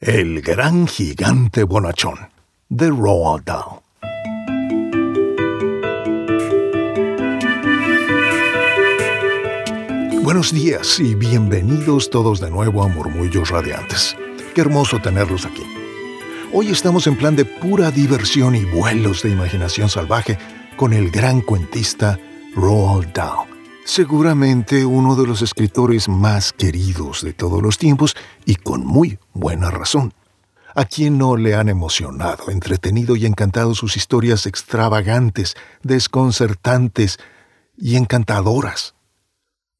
El gran gigante bonachón de Roald Dahl. Buenos días y bienvenidos todos de nuevo a Murmullos Radiantes. Qué hermoso tenerlos aquí. Hoy estamos en plan de pura diversión y vuelos de imaginación salvaje con el gran cuentista Roald Dahl seguramente uno de los escritores más queridos de todos los tiempos y con muy buena razón. ¿A quien no le han emocionado, entretenido y encantado sus historias extravagantes, desconcertantes y encantadoras?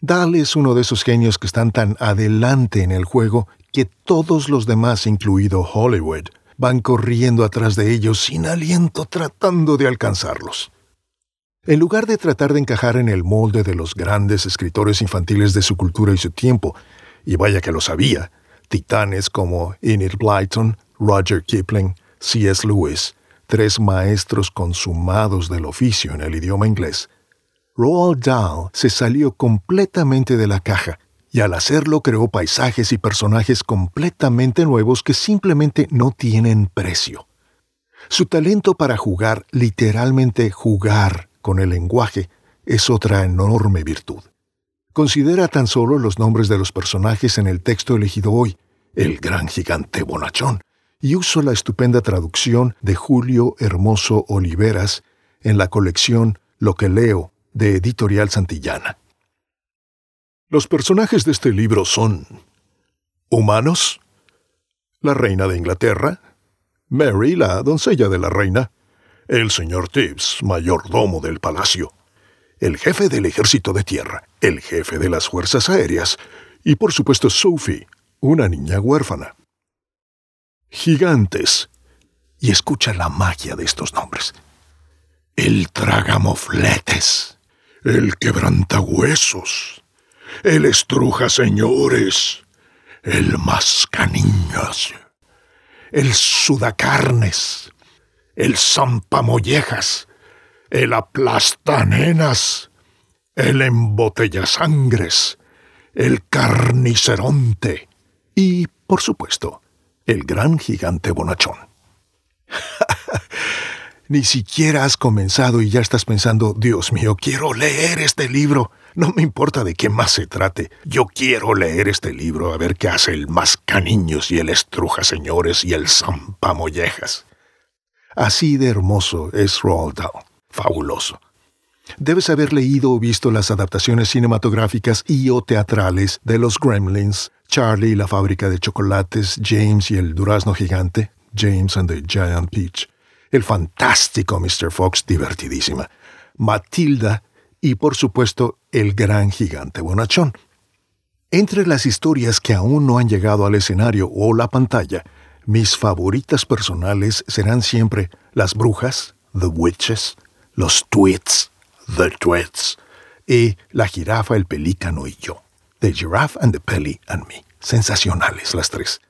Dahl es uno de esos genios que están tan adelante en el juego que todos los demás, incluido Hollywood, van corriendo atrás de ellos sin aliento tratando de alcanzarlos. En lugar de tratar de encajar en el molde de los grandes escritores infantiles de su cultura y su tiempo, y vaya que lo sabía, titanes como Enid Blyton, Roger Kipling, C.S. Lewis, tres maestros consumados del oficio en el idioma inglés, Roald Dahl se salió completamente de la caja y al hacerlo creó paisajes y personajes completamente nuevos que simplemente no tienen precio. Su talento para jugar, literalmente jugar, con el lenguaje es otra enorme virtud. Considera tan solo los nombres de los personajes en el texto elegido hoy, el gran gigante bonachón, y uso la estupenda traducción de Julio Hermoso Oliveras en la colección Lo que leo de Editorial Santillana. Los personajes de este libro son humanos, la reina de Inglaterra, Mary, la doncella de la reina, el señor Tibbs, mayordomo del palacio, el jefe del ejército de tierra, el jefe de las fuerzas aéreas y por supuesto Sophie, una niña huérfana. Gigantes. Y escucha la magia de estos nombres. El tragamofletes, el quebrantahuesos, el estruja señores, el mascaniñas, el sudacarnes, el zampamollejas, el aplastanenas, el embotellasangres, el carniceronte y, por supuesto, el gran gigante bonachón. Ni siquiera has comenzado y ya estás pensando, Dios mío, quiero leer este libro. No me importa de qué más se trate. Yo quiero leer este libro a ver qué hace el mascaniños y el estruja señores y el zampamollejas. Así de hermoso es Roald. Fabuloso. Debes haber leído o visto las adaptaciones cinematográficas y o teatrales de Los Gremlins, Charlie y la fábrica de chocolates, James y el durazno gigante, James and the Giant Peach, el fantástico Mr. Fox, divertidísima, Matilda y por supuesto el gran gigante bonachón. Entre las historias que aún no han llegado al escenario o la pantalla, mis favoritas personales serán siempre las brujas, The Witches, los Twits, The Twits, y la jirafa, el pelícano y yo, The Giraffe and the Pelly and Me. Sensacionales las tres.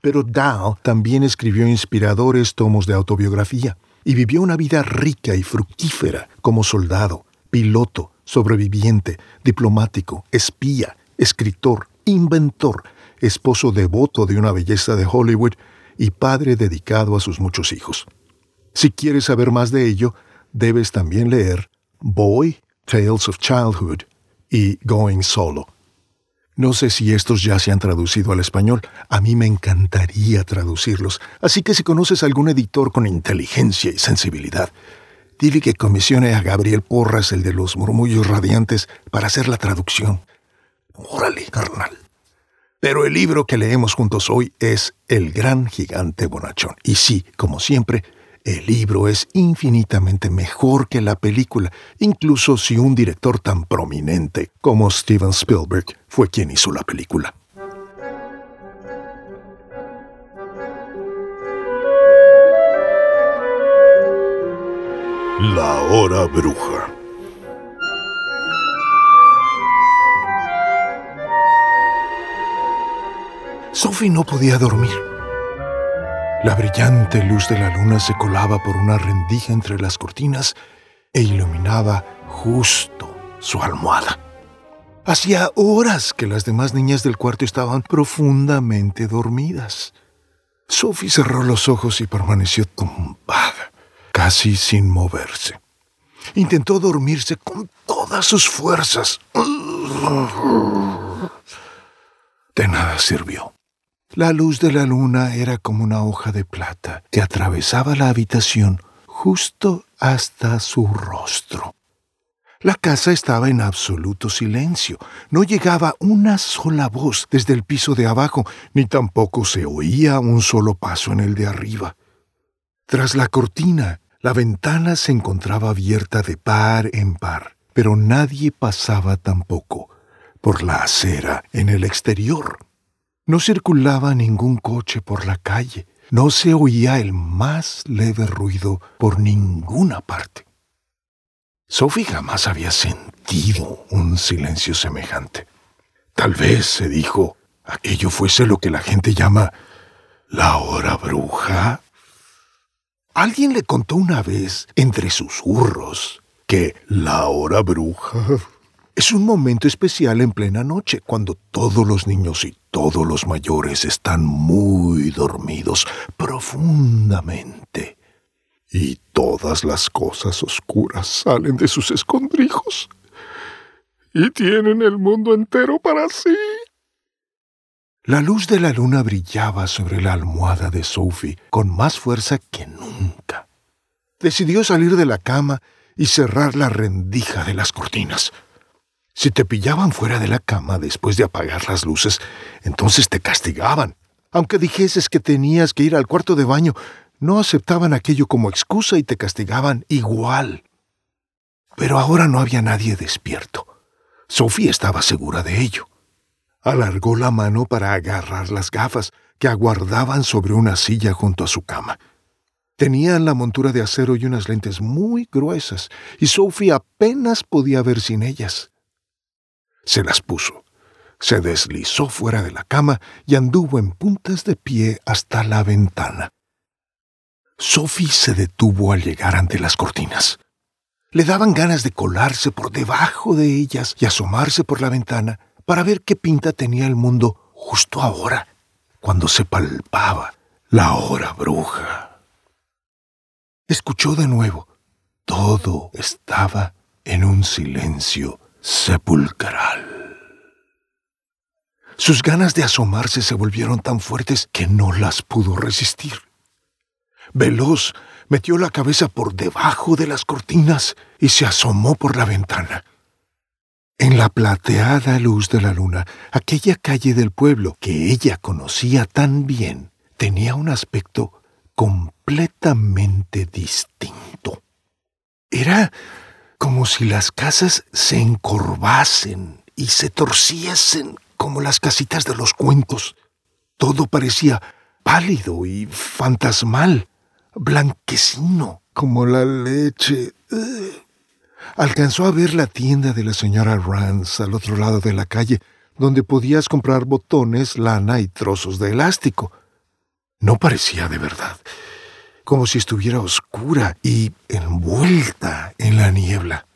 Pero Dahl también escribió inspiradores tomos de autobiografía y vivió una vida rica y fructífera como soldado, piloto, sobreviviente, diplomático, espía, escritor, inventor, esposo devoto de una belleza de Hollywood y padre dedicado a sus muchos hijos. Si quieres saber más de ello, debes también leer Boy, Tales of Childhood y Going Solo. No sé si estos ya se han traducido al español, a mí me encantaría traducirlos, así que si conoces algún editor con inteligencia y sensibilidad, dile que comisione a Gabriel Porras, el de los murmullos radiantes, para hacer la traducción. Órale, carnal. Pero el libro que leemos juntos hoy es El gran gigante bonachón. Y sí, como siempre, el libro es infinitamente mejor que la película, incluso si un director tan prominente como Steven Spielberg fue quien hizo la película. La hora bruja. Sophie no podía dormir. La brillante luz de la luna se colaba por una rendija entre las cortinas e iluminaba justo su almohada. Hacía horas que las demás niñas del cuarto estaban profundamente dormidas. Sophie cerró los ojos y permaneció tumbada, casi sin moverse. Intentó dormirse con todas sus fuerzas. De nada sirvió. La luz de la luna era como una hoja de plata que atravesaba la habitación justo hasta su rostro. La casa estaba en absoluto silencio. No llegaba una sola voz desde el piso de abajo, ni tampoco se oía un solo paso en el de arriba. Tras la cortina, la ventana se encontraba abierta de par en par, pero nadie pasaba tampoco por la acera en el exterior. No circulaba ningún coche por la calle, no se oía el más leve ruido por ninguna parte. Sophie jamás había sentido un silencio semejante. Tal vez, se dijo, aquello fuese lo que la gente llama la hora bruja. Alguien le contó una vez, entre susurros, que la hora bruja es un momento especial en plena noche, cuando todos los niños y todos los mayores están muy dormidos profundamente y todas las cosas oscuras salen de sus escondrijos y tienen el mundo entero para sí. La luz de la luna brillaba sobre la almohada de Sophie con más fuerza que nunca. Decidió salir de la cama y cerrar la rendija de las cortinas. Si te pillaban fuera de la cama después de apagar las luces, entonces te castigaban. Aunque dijeses que tenías que ir al cuarto de baño, no aceptaban aquello como excusa y te castigaban igual. Pero ahora no había nadie despierto. Sofía estaba segura de ello. Alargó la mano para agarrar las gafas que aguardaban sobre una silla junto a su cama. Tenían la montura de acero y unas lentes muy gruesas, y Sophie apenas podía ver sin ellas. Se las puso, se deslizó fuera de la cama y anduvo en puntas de pie hasta la ventana. Sophie se detuvo al llegar ante las cortinas. Le daban ganas de colarse por debajo de ellas y asomarse por la ventana para ver qué pinta tenía el mundo justo ahora, cuando se palpaba la hora bruja. Escuchó de nuevo. Todo estaba en un silencio sepulcral. Sus ganas de asomarse se volvieron tan fuertes que no las pudo resistir. Veloz, metió la cabeza por debajo de las cortinas y se asomó por la ventana. En la plateada luz de la luna, aquella calle del pueblo que ella conocía tan bien tenía un aspecto completamente distinto. Era como si las casas se encorvasen y se torciesen como las casitas de los cuentos. Todo parecía pálido y fantasmal blanquecino como la leche. Alcanzó a ver la tienda de la señora Rance al otro lado de la calle, donde podías comprar botones, lana y trozos de elástico. No parecía de verdad, como si estuviera oscura y envuelta en la niebla.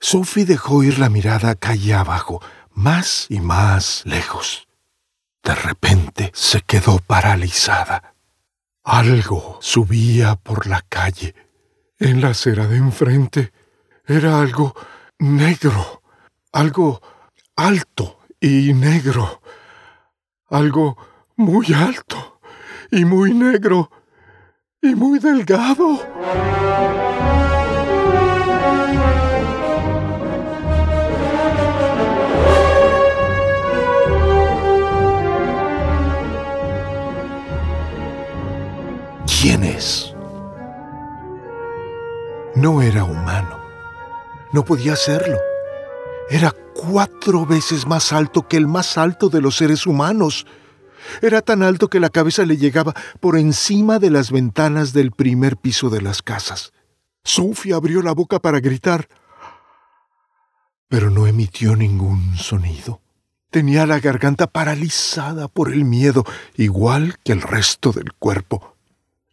Sophie dejó ir la mirada calle abajo, más y más lejos. De repente se quedó paralizada. Algo subía por la calle. En la acera de enfrente era algo negro, algo alto y negro, algo muy alto y muy negro y muy delgado. quién es. No era humano. No podía serlo. Era cuatro veces más alto que el más alto de los seres humanos. Era tan alto que la cabeza le llegaba por encima de las ventanas del primer piso de las casas. Sophie abrió la boca para gritar, pero no emitió ningún sonido. Tenía la garganta paralizada por el miedo, igual que el resto del cuerpo.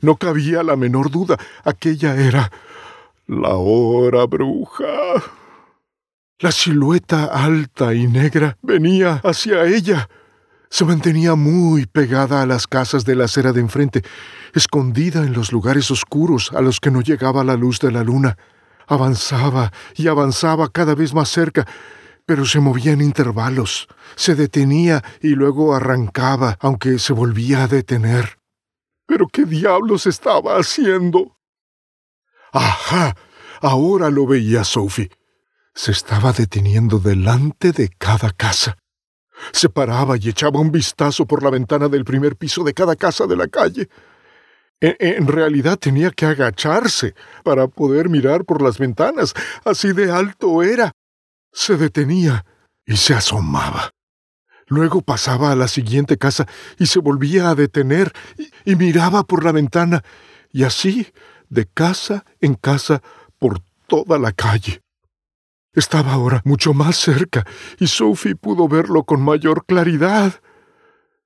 No cabía la menor duda. Aquella era la hora bruja. La silueta alta y negra venía hacia ella. Se mantenía muy pegada a las casas de la acera de enfrente, escondida en los lugares oscuros a los que no llegaba la luz de la luna. Avanzaba y avanzaba cada vez más cerca, pero se movía en intervalos, se detenía y luego arrancaba, aunque se volvía a detener. ¿Pero qué diablos estaba haciendo? ¡Ajá! Ahora lo veía Sophie. Se estaba deteniendo delante de cada casa. Se paraba y echaba un vistazo por la ventana del primer piso de cada casa de la calle. En, realidad tenía que agacharse para poder mirar por las ventanas. Así de alto era. Se detenía y se asomaba. Luego pasaba a la siguiente casa y se volvía a detener y miraba por la ventana. Y así, de casa en casa, por toda la calle. Estaba ahora mucho más cerca y Sophie pudo verlo con mayor claridad.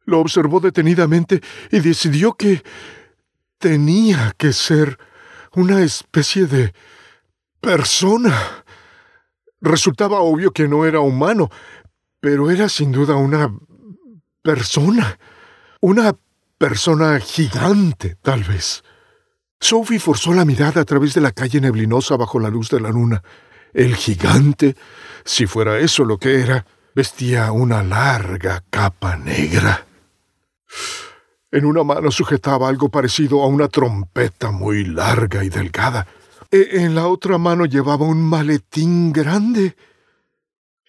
Lo observó detenidamente y decidió que tenía que ser una especie de persona. Resultaba obvio que no era humano, pero era sin duda una persona. Una persona gigante, tal vez. Sophie forzó la mirada a través de la calle neblinosa bajo la luz de la luna. El gigante, si fuera eso lo que era, vestía una larga capa negra. En una mano sujetaba algo parecido a una trompeta muy larga y delgada. E en la otra mano llevaba un maletín grande.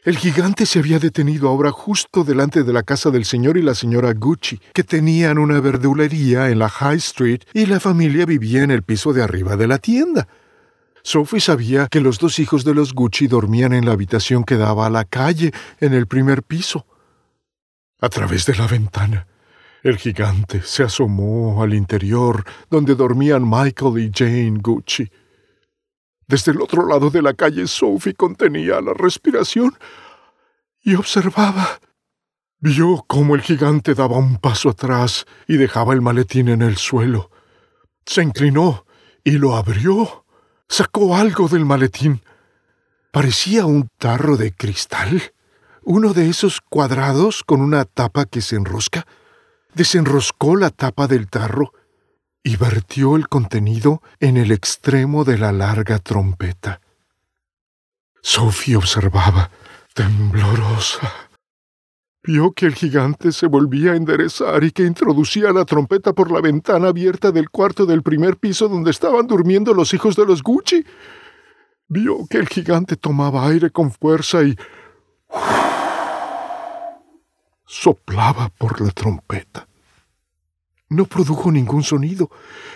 El gigante se había detenido ahora justo delante de la casa del señor y la señora Gucci, que tenían una verdulería en la High Street y la familia vivía en el piso de arriba de la tienda. Sophie sabía que los dos hijos de los Gucci dormían en la habitación que daba a la calle, en el primer piso. A través de la ventana, el gigante se asomó al interior donde dormían Michael y Jane Gucci. Desde el otro lado de la calle, Sophie contenía la respiración y observaba. Vio cómo el gigante daba un paso atrás y dejaba el maletín en el suelo. Se inclinó y lo abrió. Sacó algo del maletín. Parecía un tarro de cristal. Uno de esos cuadrados con una tapa que se enrosca. Desenroscó la tapa del tarro y vertió el contenido en el extremo de la larga trompeta. Sophie observaba, temblorosa. Vio que el gigante se volvía a enderezar y que introducía la trompeta por la ventana abierta del cuarto del primer piso donde estaban durmiendo los hijos de los Gucci. Vio que el gigante tomaba aire con fuerza y soplaba por la trompeta. No produjo ningún sonido,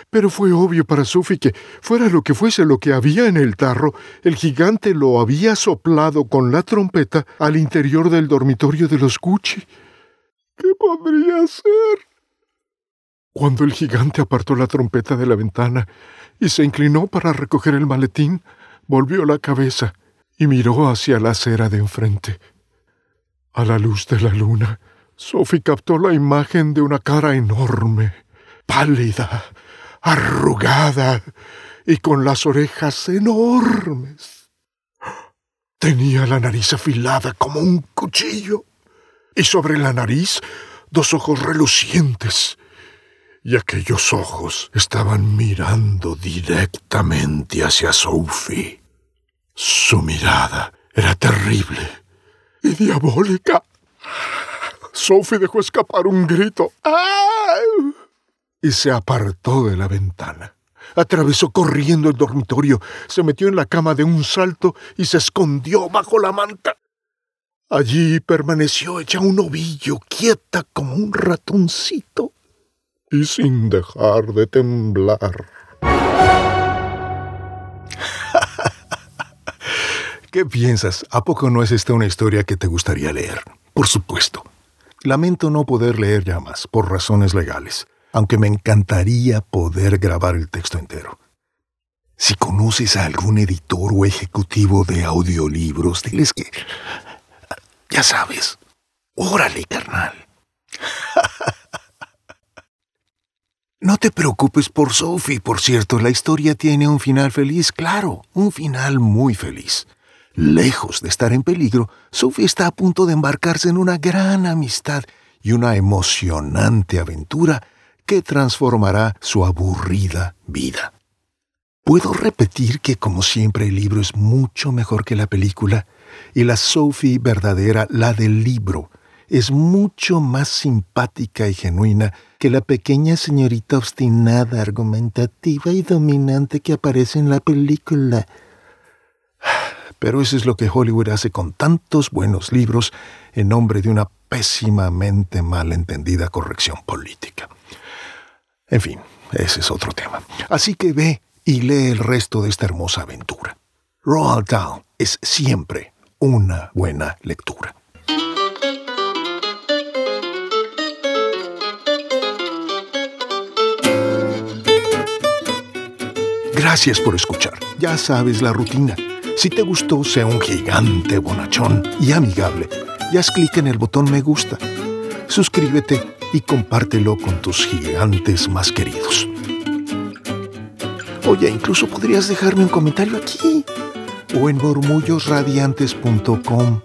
pero fue obvio para Sophie que, fuera lo que fuese lo que había en el tarro, el gigante lo había soplado con la trompeta al interior del dormitorio de los Gucci. ¿Qué podría ser? Cuando el gigante apartó la trompeta de la ventana y se inclinó para recoger el maletín, volvió la cabeza y miró hacia la acera de enfrente. A la luz de la luna, Sophie captó la imagen de una cara enorme, pálida, arrugada y con las orejas enormes. Tenía la nariz afilada como un cuchillo y sobre la nariz dos ojos relucientes. Y aquellos ojos estaban mirando directamente hacia Sophie. Su mirada era terrible y diabólica. Sophie dejó escapar un grito. Y se apartó de la ventana. Atravesó corriendo el dormitorio, se metió en la cama de un salto y se escondió bajo la manta. Allí permaneció hecha un ovillo, quieta como un ratoncito y sin dejar de temblar. ¿Qué piensas? ¿A poco no es esta una historia que te gustaría leer? Por supuesto. Lamento no poder leer ya más, por razones legales, aunque me encantaría poder grabar el texto entero. Si conoces a algún editor o ejecutivo de audiolibros, diles que... Ya sabes. Órale, carnal. No te preocupes por Sophie, por cierto, la historia tiene un final feliz, claro, un final muy feliz. Lejos de estar en peligro, Sophie está a punto de embarcarse en una gran amistad y una emocionante aventura que transformará su aburrida vida. Puedo repetir que como siempre el libro es mucho mejor que la película y la Sophie verdadera, la del libro, es mucho más simpática y genuina que la pequeña señorita obstinada, argumentativa y dominante que aparece en la película. Pero eso es lo que Hollywood hace con tantos buenos libros en nombre de una pésimamente mal entendida corrección política. En fin, ese es otro tema. Así que ve y lee el resto de esta hermosa aventura. Roald Dahl es siempre una buena lectura. Gracias por escuchar. Ya sabes la rutina. Si te gustó, sea un gigante bonachón y amigable y haz clic en el botón me gusta. Suscríbete y compártelo con tus gigantes más queridos. Oye, incluso podrías dejarme un comentario aquí o en murmullosradiantes.com.